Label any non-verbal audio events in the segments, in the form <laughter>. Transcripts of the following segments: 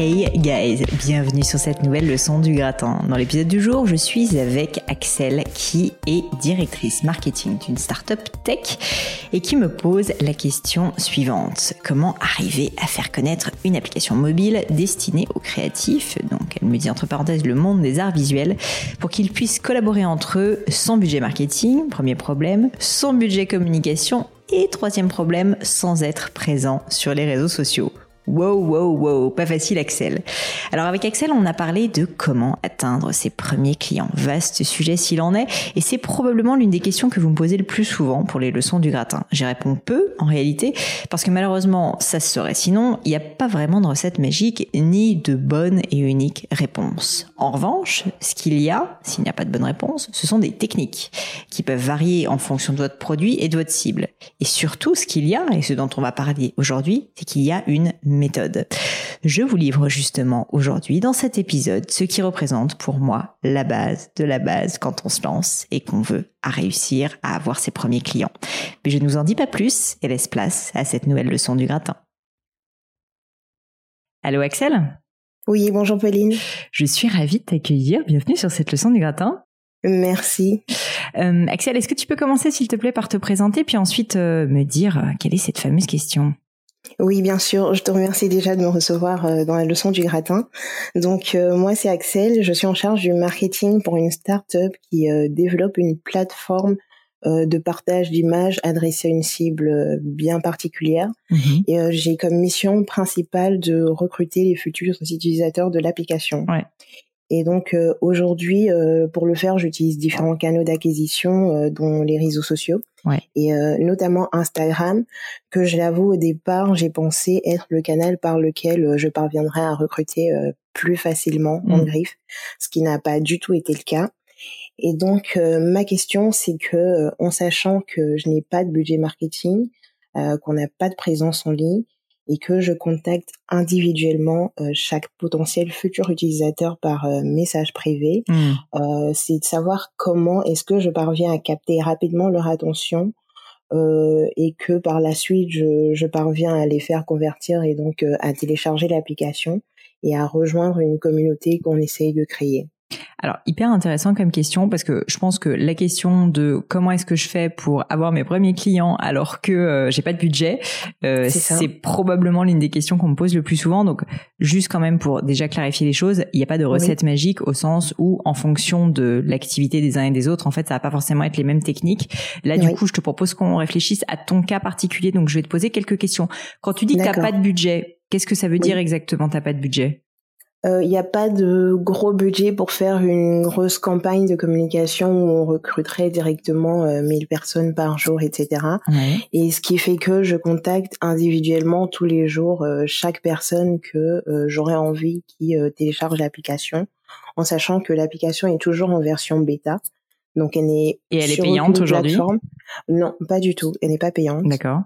Hey guys, bienvenue sur cette nouvelle leçon du gratin. Dans l'épisode du jour, je suis avec Axel qui est directrice marketing d'une startup tech et qui me pose la question suivante. Comment arriver à faire connaître une application mobile destinée aux créatifs, donc elle me dit entre parenthèses le monde des arts visuels, pour qu'ils puissent collaborer entre eux sans budget marketing, premier problème, sans budget communication et troisième problème, sans être présent sur les réseaux sociaux. Wow, wow, wow, pas facile Axel. Alors avec Axel, on a parlé de comment atteindre ses premiers clients. Vaste sujet s'il en est, et c'est probablement l'une des questions que vous me posez le plus souvent pour les leçons du gratin. J'y réponds peu en réalité, parce que malheureusement, ça se saurait. Sinon, il n'y a pas vraiment de recette magique, ni de bonne et unique réponse. En revanche, ce qu'il y a, s'il n'y a pas de bonne réponse, ce sont des techniques qui peuvent varier en fonction de votre produit et de votre cible. Et surtout, ce qu'il y a, et ce dont on va parler aujourd'hui, c'est qu'il y a une méthode. Je vous livre justement aujourd'hui dans cet épisode ce qui représente pour moi la base de la base quand on se lance et qu'on veut à réussir à avoir ses premiers clients. Mais je ne vous en dis pas plus et laisse place à cette nouvelle leçon du gratin. Allô Axel? Oui, bonjour Pauline. Je suis ravie de t'accueillir. Bienvenue sur cette leçon du gratin. Merci. Euh, Axel, est-ce que tu peux commencer s'il te plaît par te présenter puis ensuite euh, me dire euh, quelle est cette fameuse question? Oui, bien sûr. Je te remercie déjà de me recevoir euh, dans la leçon du gratin. Donc, euh, moi, c'est Axel. Je suis en charge du marketing pour une start-up qui euh, développe une plateforme de partage d'images adressée à une cible bien particulière. Mhm. Et j'ai comme mission principale de recruter les futurs utilisateurs de l'application. Ouais. Et donc aujourd'hui, pour le faire, j'utilise différents canaux d'acquisition, dont les réseaux sociaux et euh, notamment Instagram, que je l'avoue au départ, j'ai pensé être le canal par lequel euh, je parviendrais à recruter euh, plus facilement en mm. griffe, ce qui n'a pas du tout été le cas. Et donc ma question, c'est que en sachant que je n'ai pas de budget marketing, qu'on n'a pas de présence en ligne, et que je contacte individuellement euh, chaque potentiel futur utilisateur par euh, message privé, hmm. euh, c'est de savoir comment est-ce que je parviens à capter rapidement leur attention et que par la suite je, je, parviens à les faire convertir et donc à télécharger l'application et à rejoindre une communauté qu'on essaye de créer. Alors hyper intéressant comme question parce que je pense que la question de comment est-ce que je fais pour avoir mes premiers clients alors que euh, j'ai pas de budget, euh, c'est probablement l'une des questions qu'on me pose le plus souvent. Donc juste quand même pour déjà clarifier les choses, il n'y a pas de recette magique au sens où en fonction de l'activité des uns et des autres, en fait ça va pas forcément être les mêmes techniques. Là du coup je te propose qu'on réfléchisse à ton cas particulier. Donc je vais te poser quelques questions. Quand tu dis que t'as pas de budget, qu'est-ce que ça veut dire exactement t'as pas de budget? Il euh, n'y a pas de gros budget pour faire une grosse campagne de communication où on recruterait directement 1000 euh, personnes par jour, etc. Et ce qui fait que je contacte individuellement tous les jours euh, chaque personne que j'aurais envie qui télécharge l'application, en sachant que l'application est toujours en version bêta. Donc elle est et elle est payante aujourd'hui? Non, pas du tout. Elle n'est pas payante. D'accord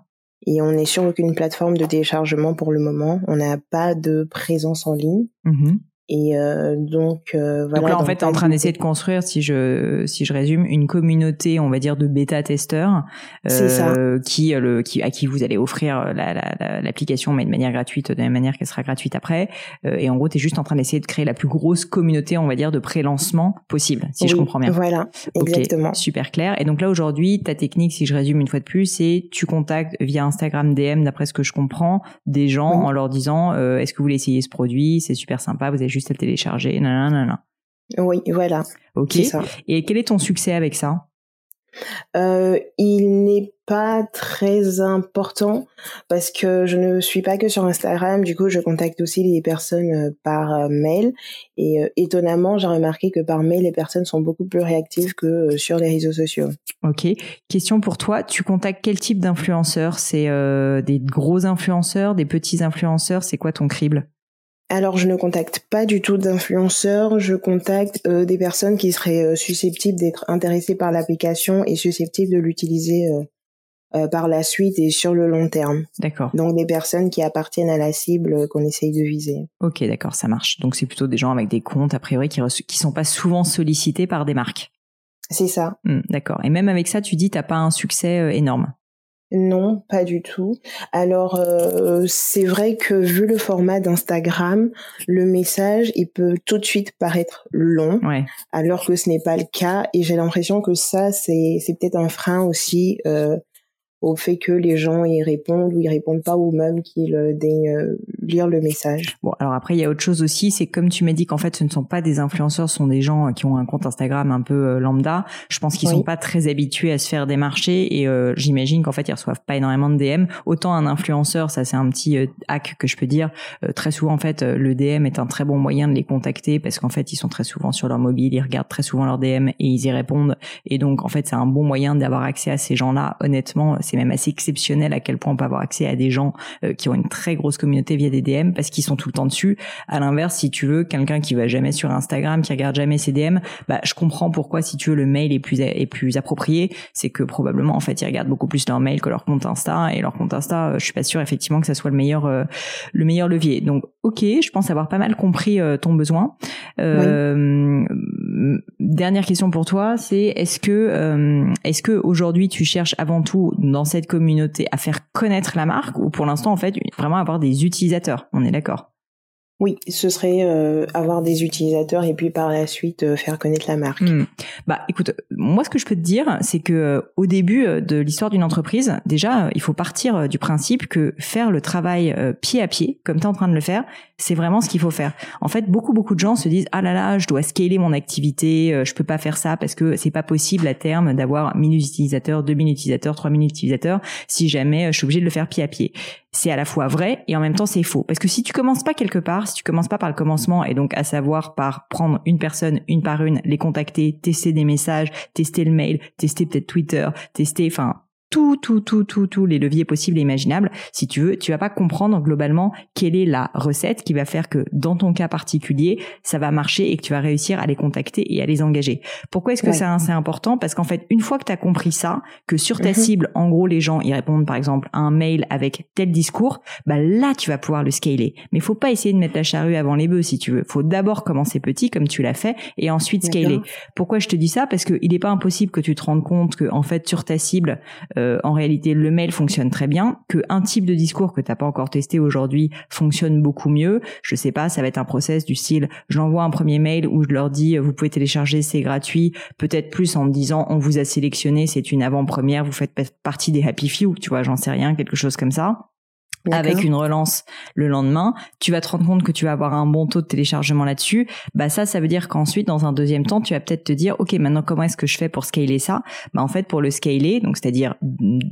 et on n'est sur aucune plateforme de téléchargement pour le moment. On n'a pas de présence en ligne. Mm-hmm. Et euh, donc euh, voilà. Donc là en fait, tu es en train d'essayer de construire, si je si je résume, une communauté, on va dire, de bêta testeurs, euh, qui le qui à qui vous allez offrir l'application, la, mais de manière gratuite, de la même manière qu'elle sera gratuite après. Euh, et en gros, tu es juste en train d'essayer de créer la plus grosse communauté, on va dire, de pré-lancement possible, si je comprends bien. Voilà, exactement. super clair. Et donc là aujourd'hui, ta technique, si je résume une fois de plus, c'est tu contactes via Instagram DM, d'après ce que je comprends, des gens en leur disant, euh, est-ce que vous voulez essayer ce produit? C'est super sympa, vous avez juste à le télécharger. non. Oui, voilà. Ok. Et quel est ton succès avec ça? Euh, il n'est pas très important parce que je ne suis pas que sur Instagram. Du coup, je contacte aussi les personnes euh, par euh, mail. Et étonnamment, j'ai remarqué que par mail, les personnes sont beaucoup plus réactives que sur les réseaux sociaux. Ok. Question pour toi. Tu contactes quel type d'influenceurs? C'est des gros influenceurs, des petits influenceurs? C'est quoi ton crible? Alors je ne contacte pas du tout d'influenceurs, je contacte euh, des personnes qui seraient euh, susceptibles d'être intéressées par l'application et susceptibles de l'utiliser euh, par la suite et sur le long terme. D'accord. Donc des personnes qui appartiennent à la cible qu'on essaye de viser. Ok, d'accord, ça marche. Donc c'est plutôt des gens avec des comptes a priori qui qui sont pas souvent sollicités par des marques. C'est ça. Hmm, d'accord. Et même avec ça, tu dis t'as pas un succès énorme. Non, pas du tout. Alors euh, c'est vrai que vu le format d'Instagram, le message il peut tout de suite paraître long, alors que ce n'est pas le cas. Et j'ai l'impression que ça c'est c'est peut-être un frein aussi euh, au fait que les gens y répondent ou y répondent pas ou même qu'ils euh, daignent euh, lire le message. Bon, alors après il y a autre chose aussi, c'est comme tu m'as dit qu'en fait ce ne sont pas des influenceurs, ce sont des gens euh, qui ont un compte Instagram un peu lambda. Je pense qu'ils sont pas très habitués à se faire des marchés et j'imagine qu'en fait ils reçoivent pas énormément de DM. Autant un influenceur, ça c'est un petit hack que je peux dire. très souvent en fait le DM est un très bon moyen de les contacter parce qu'en fait ils sont très souvent sur leur mobile, ils regardent très souvent leur DM et ils y répondent et donc en fait c'est un bon moyen d'avoir accès à ces gens-là. Honnêtement, c'est même assez exceptionnel à quel point on peut avoir accès à des gens euh, qui ont une très grosse communauté via des DM parce qu'ils sont tout le temps dessus. À l'inverse, si tu veux quelqu'un qui va jamais sur Instagram, qui regarde jamais ses DM, bah je comprends pourquoi si tu veux le mail est plus est plus approprié, c'est que probablement en fait ils regardent beaucoup plus leur mail que leur compte Insta et leur compte Insta, euh, je suis pas sûre effectivement que ça soit le meilleur euh, le meilleur levier. Donc OK, je pense avoir pas mal compris ton besoin. Dernière question pour toi, c'est est-ce que est-ce que aujourd'hui tu cherches avant tout dans cette communauté à faire connaître la marque ou pour l'instant en fait vraiment avoir des utilisateurs? On est d'accord? Oui, ce serait euh, avoir des utilisateurs et puis par la suite euh, faire connaître la marque. Hmm. Bah écoute, moi ce que je peux te dire, c'est que euh, au début de l'histoire d'une entreprise, déjà il faut partir du principe que faire le travail pied à pied, comme tu es en train de le faire, c'est vraiment ce qu'il faut faire. En fait, beaucoup beaucoup de gens se disent ah là là, je dois scaler mon activité, je peux pas faire ça parce que c'est pas possible à terme d'avoir 1000 utilisateurs, 2000 utilisateurs, 3000 utilisateurs si jamais je suis obligé de le faire pied à pied c'est à la fois vrai et en même temps c'est faux. Parce que si tu commences pas quelque part, si tu commences pas par le commencement et donc à savoir par prendre une personne une par une, les contacter, tester des messages, tester le mail, tester peut-être Twitter, tester, enfin tout, tout, tout, tout, tous les leviers possibles et imaginables. Si tu veux, tu vas pas comprendre globalement quelle est la recette qui va faire que dans ton cas particulier, ça va marcher et que tu vas réussir à les contacter et à les engager. Pourquoi est-ce que c'est important? Parce qu'en fait, une fois que tu as compris ça, que sur ta mhm. cible, en gros, les gens ils répondent par exemple à un mail avec tel discours, bah là tu vas pouvoir le scaler. Mais faut pas essayer de mettre la charrue avant les bœufs si tu veux. Faut d'abord commencer petit comme tu l'as fait et ensuite scaler. Pourquoi je te dis ça? Parce qu'il n'est pas impossible que tu te rendes compte que en fait sur ta cible euh, euh, en réalité le mail fonctionne très bien, que un type de discours que t'as pas encore testé aujourd'hui fonctionne beaucoup mieux. Je sais pas, ça va être un process du style, j'envoie un premier mail où je leur dis vous pouvez télécharger, c'est gratuit, peut-être plus en me disant on vous a sélectionné, c'est une avant-première, vous faites partie des happy few, tu vois, j'en sais rien, quelque chose comme ça avec une relance le lendemain, tu vas te rendre compte que tu vas avoir un bon taux de téléchargement là-dessus. Bah ça, ça veut dire qu'ensuite, dans un deuxième temps, tu vas peut-être te dire, ok, maintenant comment est-ce que je fais pour scaler ça? Bah en fait, pour le scaler, donc c'est-à-dire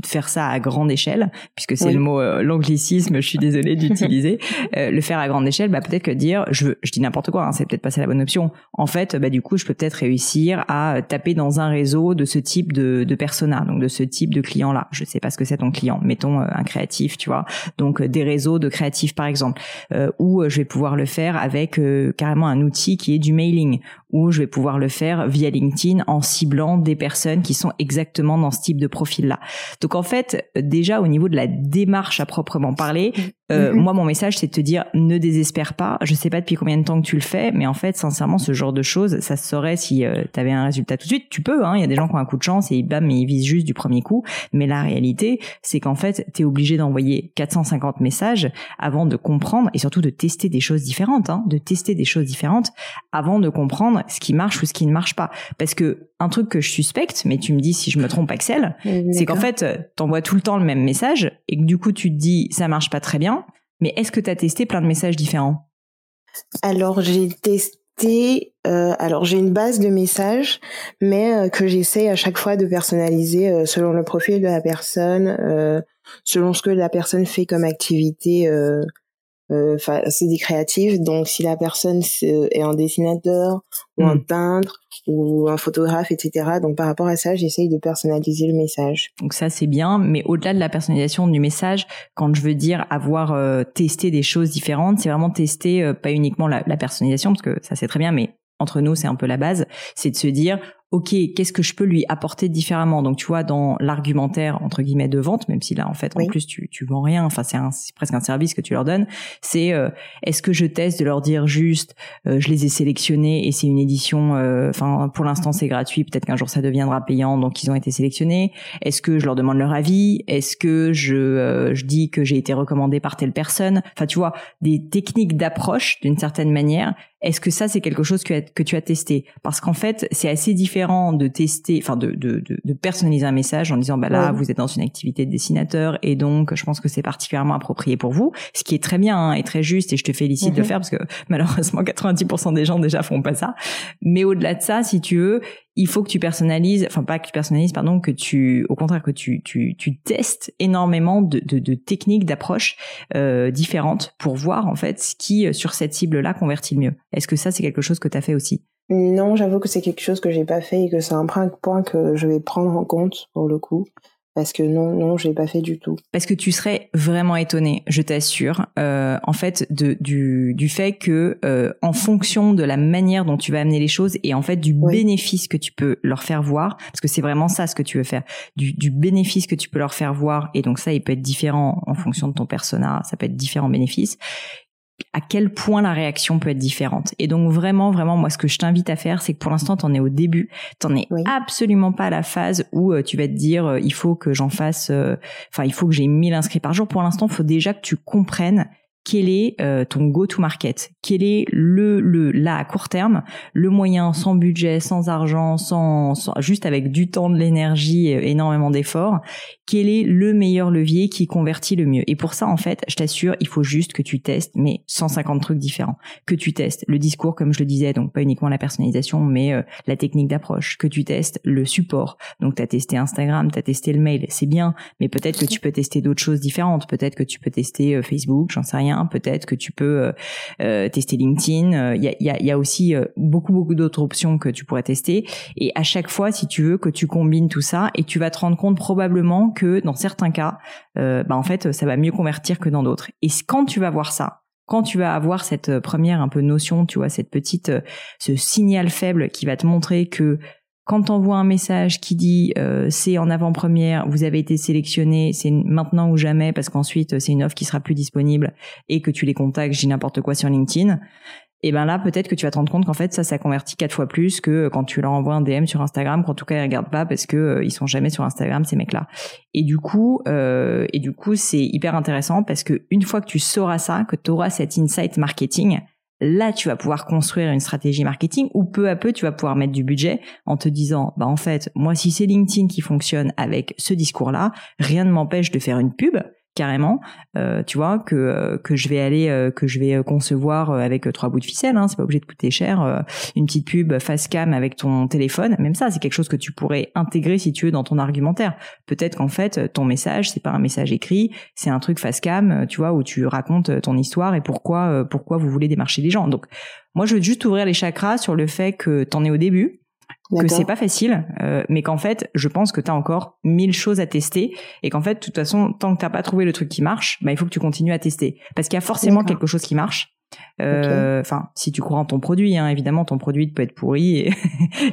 faire ça à grande échelle, puisque c'est le mot euh, l'anglicisme, je suis désolée <laughs> d'utiliser, euh, le faire à grande échelle, bah peut-être que dire, je, je dis n'importe quoi, hein, c'est peut-être pas ça la bonne option. En fait, bah du coup, je peux peut-être réussir à taper dans un réseau de ce type de, de persona, donc de ce type de client-là. Je sais pas ce que c'est ton client, mettons euh, un créatif, tu vois donc euh, des réseaux de créatifs par exemple, euh, ou euh, je vais pouvoir le faire avec carrément un outil qui est du mailing, ou je vais pouvoir le faire via LinkedIn en ciblant des personnes qui sont exactement dans ce type de profil-là. Donc en fait, déjà au niveau de la démarche à proprement parler, euh, mm-hmm. moi mon message c'est de te dire ne désespère pas. Je sais pas depuis combien de temps que tu le fais, mais en fait sincèrement ce genre de choses, ça se saurait si euh, tu avais un résultat tout de suite. Tu peux, hein. Il y a des gens qui ont un coup de chance et bam, ils visent juste du premier coup. Mais la réalité, c'est qu'en fait, tu es obligé d'envoyer 450 messages avant de comprendre et surtout de tester des choses différentes, hein, de tester des choses différentes avant de comprendre ce qui marche ou ce qui ne marche pas. Parce que un truc que je suspecte, mais tu me dis si je me trompe, Axel, c'est qu'en fait, t'envoies tout le temps le même message et que du coup, tu te dis ça marche pas très bien. Mais est-ce que tu as testé plein de messages différents? Alors j'ai testé testé. Euh, alors j'ai une base de messages, mais euh, que j'essaie à chaque fois de personnaliser euh, selon le profil de la personne, selon ce que la personne fait comme activité. C'est des créatifs, donc si la personne est un dessinateur ou un hmm. peintre ou un photographe, etc. Donc par rapport à ça, j'essaye de personnaliser le message. Donc ça c'est bien, mais au-delà de la personnalisation du message, quand je veux dire avoir euh, testé des choses différentes, c'est vraiment tester euh, pas uniquement la, la personnalisation, parce que ça c'est très bien, mais entre nous c'est un peu la base, c'est de se dire ok, qu'est-ce que je peux lui apporter différemment? Donc tu vois, dans l'argumentaire entre guillemets de vente, même si là en fait en plus tu tu vends rien, enfin c'est presque un service que tu leur donnes, c'est euh, est-ce que je teste de leur dire juste euh, je les ai sélectionnés et c'est une édition, euh, enfin pour l'instant c'est gratuit, peut-être qu'un jour ça deviendra payant, donc ils ont été sélectionnés. Est-ce que je leur demande leur avis? Est-ce que je je dis que j'ai été recommandé par telle personne? Enfin tu vois, des techniques d'approche d'une certaine manière. Est-ce que ça c'est quelque chose que, que tu as testé? Parce qu'en fait c'est assez différent de tester, enfin de, de, de, personnaliser un message en disant bah là vous êtes dans une activité de dessinateur et donc je pense que c'est particulièrement approprié pour vous, ce qui est très bien hein, et très juste et je te félicite de le mhm. faire parce que <laughs> malheureusement 90% des gens déjà font pas ça. Mais au-delà de ça, si tu veux, il faut que tu personnalises, enfin pas que tu personnalises, pardon, que tu, au contraire, que tu, tu, tu testes énormément de, techniques, d'approches euh, différentes pour voir en fait ce qui sur cette cible-là convertit le mieux. Est-ce que ça c'est quelque chose que tu as fait aussi? Non, j'avoue que c'est quelque chose que j'ai pas fait et que c'est un point que je vais prendre en compte pour le coup. Parce que non, non, j'ai pas fait du tout. Parce que tu serais vraiment étonné, je t'assure, euh, en fait, de, du, du fait que, euh, en fonction de la manière dont tu vas amener les choses et en fait du bénéfice que tu peux leur faire voir, parce que c'est vraiment ça ce que tu veux faire, du, du bénéfice que tu peux leur faire voir, et donc ça, il peut être différent en fonction de ton persona, ça peut être différents bénéfices à quel point la réaction peut être différente. Et donc vraiment, vraiment, moi, ce que je t'invite à faire, c'est que pour l'instant, t'en es au début, t'en es absolument pas à la phase où euh, tu vas te dire, euh, il faut que j'en fasse, euh, enfin, il faut que j'ai 1000 inscrits par jour. Pour l'instant, il faut déjà que tu comprennes quel est euh, ton go-to-market Quel est le, le là à court terme le moyen sans budget, sans argent, sans, juste avec du temps, de l'énergie, énormément d'efforts Quel est le meilleur levier qui convertit le mieux? Et pour ça, en fait, je t'assure, il faut juste que tu testes, mais 150 trucs différents. Que tu testes le discours, comme je le disais, donc pas uniquement la personnalisation, mais euh, la technique d'approche. Que tu testes le support. Donc tu as testé Instagram, tu as testé le mail, c'est bien, mais peut-être que tu peux tester d'autres choses différentes. Peut-être que tu peux tester euh, Facebook, j'en sais rien Peut-être que tu peux euh, euh, tester LinkedIn. Il y a, aussi euh, beaucoup beaucoup d'autres options que tu pourrais tester. Et à chaque fois, si tu veux, que tu combines tout ça, et tu vas te rendre compte probablement que dans certains cas, bah en fait, ça va mieux convertir que dans d'autres. Et quand tu vas voir ça, quand tu vas avoir cette première un peu notion, tu vois, cette petite, ce signal faible qui va te montrer que quand tu envoies un message qui dit euh, c'est en avant-première, vous avez été sélectionné, c'est maintenant ou jamais parce qu'ensuite c'est une offre qui sera plus disponible et que tu les contactes, j'ai n'importe quoi sur LinkedIn, et eh ben là peut-être que tu vas te rendre compte qu'en fait ça ça convertit quatre fois plus que quand tu leur envoies un DM sur Instagram qu'en tout cas ils regardent pas parce que euh, ils sont jamais sur Instagram ces mecs là et du coup euh, et du coup c'est hyper intéressant parce que une fois que tu sauras ça que tu auras cet insight marketing là tu vas pouvoir construire une stratégie marketing ou peu à peu tu vas pouvoir mettre du budget en te disant bah en fait moi si c'est LinkedIn qui fonctionne avec ce discours là rien ne m'empêche de faire une pub carrément, euh, tu vois, que euh, que je vais aller, euh, que je vais concevoir avec trois bouts de ficelle. Hein, c'est pas obligé de coûter cher. une petite pub face cam avec ton téléphone, même ça, c'est quelque chose que tu pourrais intégrer si tu veux dans ton argumentaire. Peut-être qu'en fait, ton message, c'est pas un message écrit, c'est un truc face cam, tu vois, où tu racontes ton histoire et pourquoi pourquoi vous voulez démarcher les gens. Donc, moi, je veux juste ouvrir les chakras sur le fait que t'en es au début, que c'est pas facile, euh, mais qu'en fait, je pense que tu as encore mille choses à tester et qu'en fait, de toute façon, tant que t'as pas trouvé le truc qui marche, bah, il faut que tu continues à tester. Parce qu'il y a forcément quelque chose qui marche euh, enfin, si tu crois en ton produit, hein, évidemment, ton produit peut être pourri et,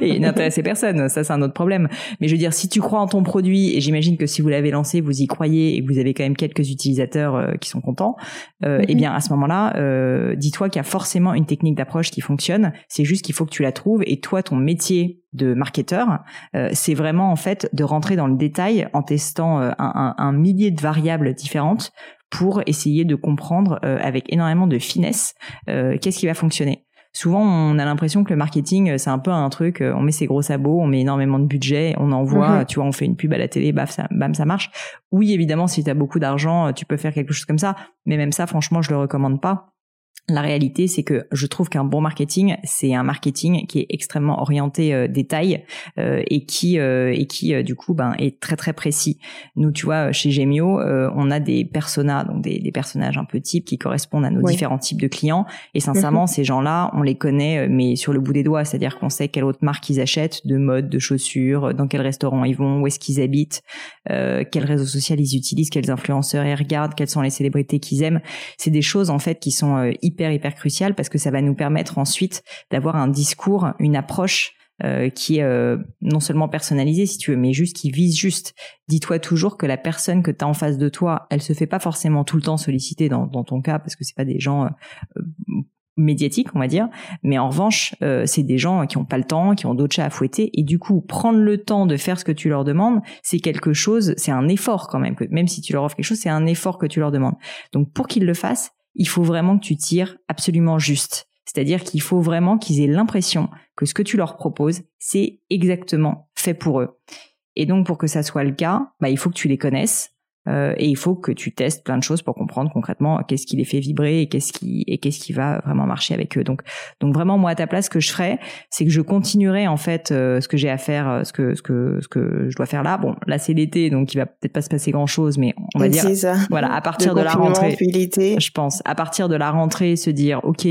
<laughs> et n'intéresser personne. Ça, c'est un autre problème. Mais je veux dire, si tu crois en ton produit, et j'imagine que si vous l'avez lancé, vous y croyez et que vous avez quand même quelques utilisateurs euh, qui sont contents, euh, eh mhm. bien, à ce moment-là, euh, dis-toi qu'il y a forcément une technique d'approche qui fonctionne. C'est juste qu'il faut que tu la trouves. Et toi, ton métier de marketeur, c'est vraiment en fait de rentrer dans le détail en testant un, un, un millier de variables différentes pour essayer de comprendre euh, avec énormément de finesse euh, qu'est-ce qui va fonctionner. Souvent, on a l'impression que le marketing, c'est un peu un truc, euh, on met ses gros sabots, on met énormément de budget, on envoie, mhm. tu vois, on fait une pub à la télé, baf, ça, bam, ça marche. Oui, évidemment, si tu as beaucoup d'argent, tu peux faire quelque chose comme ça, mais même ça, franchement, je le recommande pas la réalité, c'est que je trouve qu'un bon marketing, c'est un marketing qui est extrêmement orienté euh, détail euh, et qui euh, et qui euh, du coup ben est très très précis. Nous, tu vois, chez Gemio, on a des personas, donc des, des, personnages un peu types qui correspondent à nos différents types de clients. Et sincèrement, mhm. ces gens-là, on les connaît, mais sur le bout des doigts, c'est-à-dire qu'on sait quelle autre marque ils achètent, de mode, de chaussures, dans quel restaurant ils vont, où est-ce qu'ils habitent, quel réseau social ils utilisent, quels influenceurs ils regardent, quelles sont les célébrités qu'ils aiment. C'est des choses en fait qui sont hyper hyper hyper crucial parce que ça va nous permettre ensuite d'avoir un discours, une approche euh, qui est euh, non seulement personnalisée si tu veux, mais juste qui vise juste. Dis-toi toujours que la personne que tu as en face de toi, elle se fait pas forcément tout le temps solliciter dans, dans ton cas parce que c'est pas des gens euh, médiatiques, on va dire. Mais en revanche, c'est des gens qui ont pas le temps, qui ont d'autres chats à fouetter. Et du coup, prendre le temps de faire ce que tu leur demandes, c'est quelque chose, c'est un effort quand même. Que, même si tu leur offres quelque chose, c'est un effort que tu leur demandes. Donc pour qu'ils le fassent, il faut vraiment que tu tires absolument juste. C'est-à-dire qu'il faut vraiment qu'ils aient l'impression que ce que tu leur proposes, c'est exactement fait pour eux. Et donc, pour que ça soit le cas, bah, il faut que tu les connaisses, euh, et il faut que tu testes plein de choses pour comprendre concrètement qu'est-ce qui les fait vibrer et qu'est-ce qui et qu'est-ce qui va vraiment marcher avec eux. Donc donc vraiment moi à ta place ce que je ferais c'est que je continuerai en fait euh, ce que j'ai à faire euh, ce que ce que ce que je dois faire là. Bon là c'est l'été donc il va peut-être pas se passer grand chose mais on va dire voilà à partir de, la rentrée je pense à partir de la rentrée se dire OK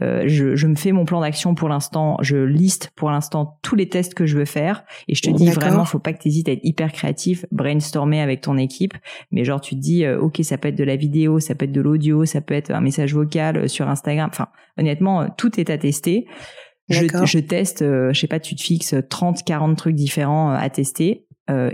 je je me fais mon plan d'action pour l'instant, je liste pour l'instant tous les tests que je veux faire et je te dis vraiment faut pas que tu hésites à être hyper créatif, brainstormer avec ton équipe mais genre tu te dis euh, ok ça peut être de la vidéo ça peut être de l'audio ça peut être un message vocal euh, sur Instagram. Enfin honnêtement euh, tout est à tester. Je, je teste je sais pas tu te fixes 30 40 trucs différents à tester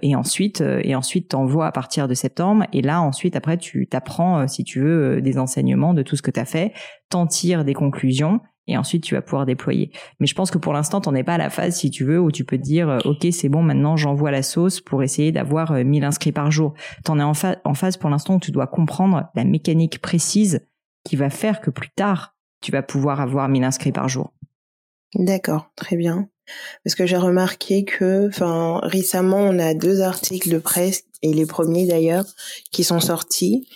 et ensuite et ensuite t'envoies à partir de septembre. Et là ensuite après tu t'apprends si tu veux des enseignements de tout ce que tu as fait t'en tires des conclusions et ensuite tu vas pouvoir déployer. Mais je pense que pour l'instant, tu n'en es pas à la phase, si tu veux, où tu peux te dire, euh, ok, c'est bon, maintenant j'envoie la sauce pour essayer d'avoir 1000 euh, inscrits par jour. Tu en es en, en phase pour l'instant où tu dois comprendre la mécanique précise qui va faire que plus tard, tu vas pouvoir avoir 1000 inscrits par jour. D'accord, très bien. Parce que j'ai remarqué que, enfin, récemment, on a deux articles de presse, et les premiers d'ailleurs, qui sont sortis,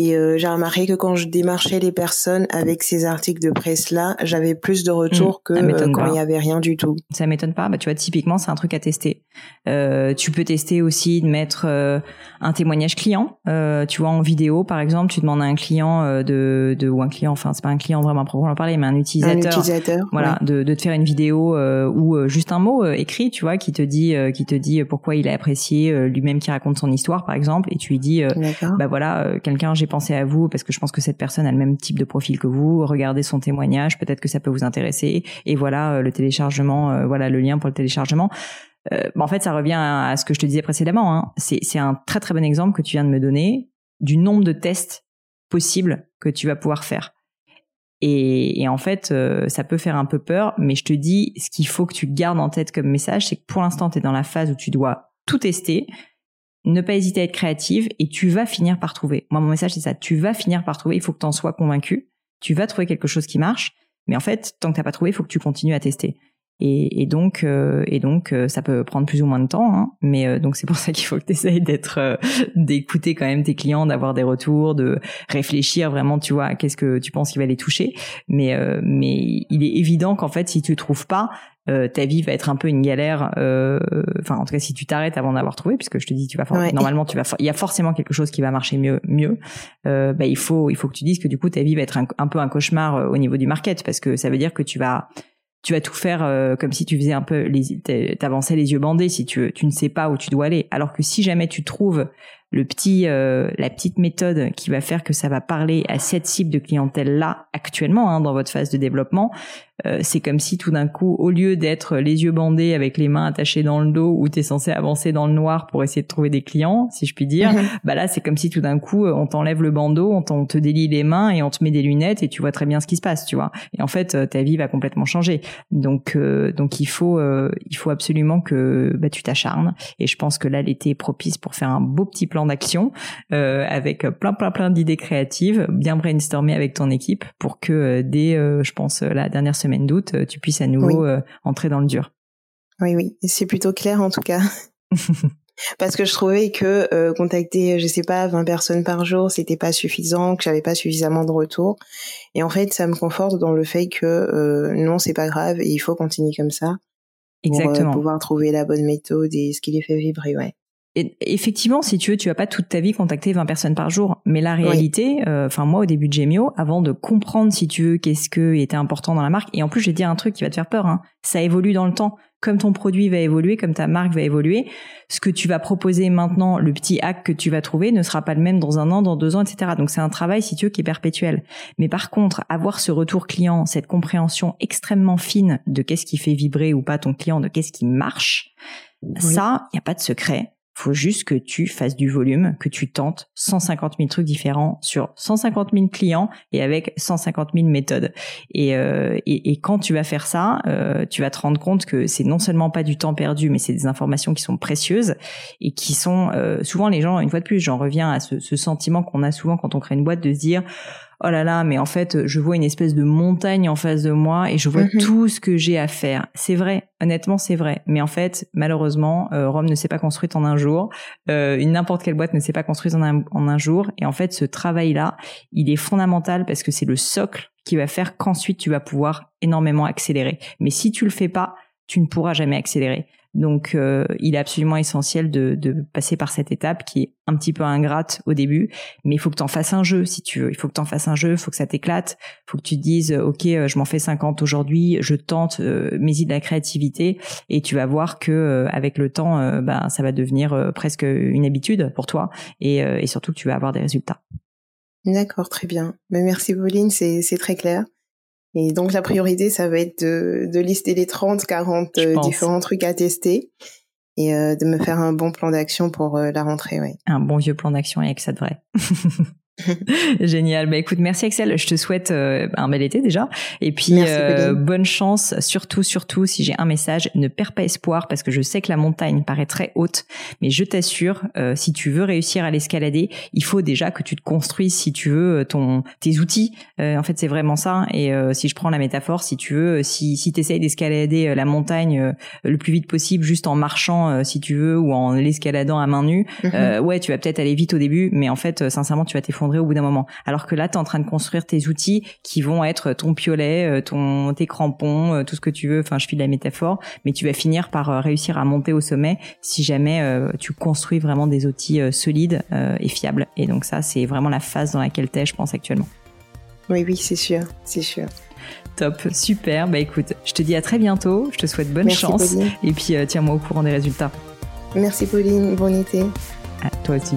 et euh, j'ai remarqué que quand je démarchais les personnes avec ces articles de presse-là, j'avais plus de retours mmh, que euh, quand il n'y avait rien du tout. Ça m'étonne pas. Bah, tu vois, typiquement, c'est un truc à tester. Euh, tu peux tester aussi de mettre un témoignage client. Tu vois, en vidéo, par exemple, tu demandes à un client de, de ou un client, enfin, c'est pas un client vraiment proprement parler, mais un utilisateur. Un utilisateur. Voilà, de, de te faire une vidéo ou juste un mot écrit, tu vois, qui te dit, qui te dit pourquoi il a apprécié lui-même qui raconte son histoire, par exemple, et tu lui dis, bah voilà, quelqu'un, j'ai pensé à vous parce que je pense que cette personne a le même type de profil que vous. Regardez son témoignage, peut-être que ça peut vous intéresser. Et voilà euh, le téléchargement, euh, voilà le lien pour le téléchargement. Euh, en fait, ça revient à, ce que je te disais précédemment. Hein. C'est un très très bon exemple que tu viens de me donner du nombre de tests possibles que tu vas pouvoir faire. Et en fait, ça peut faire un peu peur, mais je te dis, ce qu'il faut que tu gardes en tête comme message, c'est que pour l'instant, tu es dans la phase où tu dois tout tester ne pas hésiter à être créative et tu vas finir par trouver. Moi, mon message, c'est ça. Tu vas finir par trouver. Il faut que tu en sois convaincu. Tu vas trouver quelque chose qui marche. Mais en fait, tant que t'as pas trouvé, il faut que tu continues à tester. Et, donc, euh, et donc, euh, ça peut prendre plus ou moins de temps. Hein. mais euh, donc, c'est pour ça <laughs> qu'il faut que tu essayes d'être, d'écouter quand même tes clients, d'avoir des retours, de réfléchir vraiment, tu vois, qu'est-ce que tu penses qui va les toucher. Mais, mais il est évident qu'en fait, si tu trouves pas, euh, ta vie va être un peu une galère. Euh, enfin, en tout cas, si tu t'arrêtes avant d'avoir trouvé, puisque je te dis, tu vas normalement, tu vas, il y a forcément quelque chose qui va marcher mieux, mieux. Euh, bah, il faut, il faut que tu dises que du coup, ta vie va être un, peu un cauchemar au niveau du market, parce que ça veut dire que tu vas tu vas tout faire comme si tu faisais un peu les t'avançais les yeux bandés si tu tu ne sais pas où tu dois aller alors que si jamais tu trouves le petit, euh, la petite méthode qui va faire que ça va parler à cette cible de clientèle là actuellement hein, dans votre phase de développement. Euh, c'est comme si tout d'un coup, au lieu d'être les yeux bandés avec les mains attachées dans le dos, où tu es censé avancer dans le noir pour essayer de trouver des clients, si je puis dire, mhm. bah là c'est comme si tout d'un coup on t'enlève le bandeau, on, te délie les mains et on te met des lunettes et tu vois très bien ce qui se passe, tu vois. Et en fait euh, ta vie va complètement changer. Donc donc il faut il faut absolument que bah, tu t'acharnes. Et je pense que là l'été est propice pour faire un beau petit plan d'action euh, avec plein plein plein d'idées créatives, bien brainstormer avec ton équipe pour que euh, dès, euh, je pense, la dernière semaine d'août, tu puisses à nouveau entrer dans le dur. Oui, oui, c'est plutôt clair en tout cas. <laughs> Parce que je trouvais que euh, contacter, je sais pas, 20 personnes par jour, c'était pas suffisant, que j'avais pas suffisamment de retours. Et en fait, ça me conforte dans le fait que euh, non, c'est pas grave et il faut continuer comme ça. Exactement. Pour pouvoir trouver la bonne méthode et ce qui les fait vibrer, ouais effectivement, si tu veux, tu vas pas toute ta vie contacter 20 personnes par jour. Mais la réalité, euh, enfin moi au début de Gemio, avant de comprendre si tu veux qu'est-ce que était important dans la marque, et en plus je vais te dire un truc qui va te faire peur, hein, ça évolue dans le temps. Comme ton produit va évoluer, comme ta marque va évoluer, ce que tu vas proposer maintenant, le petit hack que tu vas trouver, ne sera pas le même dans un an, dans deux ans, etc. Donc c'est un travail, si tu veux, qui est perpétuel. Mais par contre, avoir ce retour client, cette compréhension extrêmement fine de qu'est-ce qui fait vibrer ou pas ton client, de qu'est-ce qui marche, ça, il n'y a pas de secret faut juste que tu fasses du volume, que tu tentes 150 000 trucs différents sur 150 000 clients et avec 150 000 méthodes. Et, euh, et, quand tu vas faire ça, euh, tu vas te rendre compte que c'est non seulement pas du temps perdu, mais c'est des informations qui sont précieuses et qui sont euh, souvent les gens, une fois de plus, j'en reviens à ce, ce sentiment qu'on a souvent quand on crée une boîte de se dire oh là là, mais en fait, je vois une espèce de montagne en face de moi et je vois mhm. tout ce que j'ai à faire. C'est vrai, honnêtement, c'est vrai. Mais en fait, malheureusement, euh, Rome ne s'est pas construite en un jour. Euh, n'importe quelle boîte ne s'est pas construite en un, en un jour. Et en fait, ce travail-là, il est fondamental parce que c'est le socle qui va faire qu'ensuite tu vas pouvoir énormément accélérer. Mais si tu le fais pas, tu ne pourras jamais accélérer. Donc, euh, il est absolument essentiel de, passer par cette étape qui est un petit peu ingrate au début, mais il faut que tu en fasses un jeu si tu veux. Il faut que tu en fasses un jeu, il faut que ça t'éclate, il faut que tu te dises, ok, euh, je m'en fais 50 aujourd'hui, je tente euh, mes idées de la créativité, et tu vas voir que avec le temps, ben, ça va devenir presque une habitude pour toi, et, surtout que tu vas avoir des résultats. D'accord, très bien. Mais merci Pauline, c'est très clair. Et donc la priorité, ça va être de, de lister les 30, 40 euh, différents trucs à tester et euh, de me faire un bon plan d'action pour euh, la rentrée. Ouais. Un bon vieux plan d'action avec ça de vrai. <laughs> <laughs> Génial. Bah écoute, merci Axel. Je te souhaite euh, un bel été déjà. Et puis euh, bonne chance. Surtout, surtout, si j'ai un message, ne perds pas espoir parce que je sais que la montagne paraît très haute, mais je t'assure, euh, si tu veux réussir à l'escalader, il faut déjà que tu te construises, si tu veux, ton tes outils. en fait, c'est vraiment ça. Et si je prends la métaphore, si tu veux, si si t'essayes d'escalader la montagne le plus vite possible, juste en marchant, si tu veux, ou en l'escaladant à main nue, mhm. ouais, tu vas peut-être aller vite au début, mais en fait, sincèrement, tu vas t'effondrer au bout d'un moment. Alors que là, tu es en train de construire tes outils qui vont être ton piolet, euh, ton tes crampons, euh, tout ce que tu veux. Enfin, je file la métaphore, mais tu vas finir par euh, réussir à monter au sommet si jamais tu construis vraiment des outils solides et fiables. Et donc ça, c'est vraiment la phase dans laquelle tu es, je pense, actuellement. Oui, oui, c'est sûr, c'est sûr. Top, super. Bah écoute, je te dis à très bientôt. Je te souhaite bonne chance. Et puis tiens-moi au courant des résultats. Merci Pauline, bon été. À toi aussi.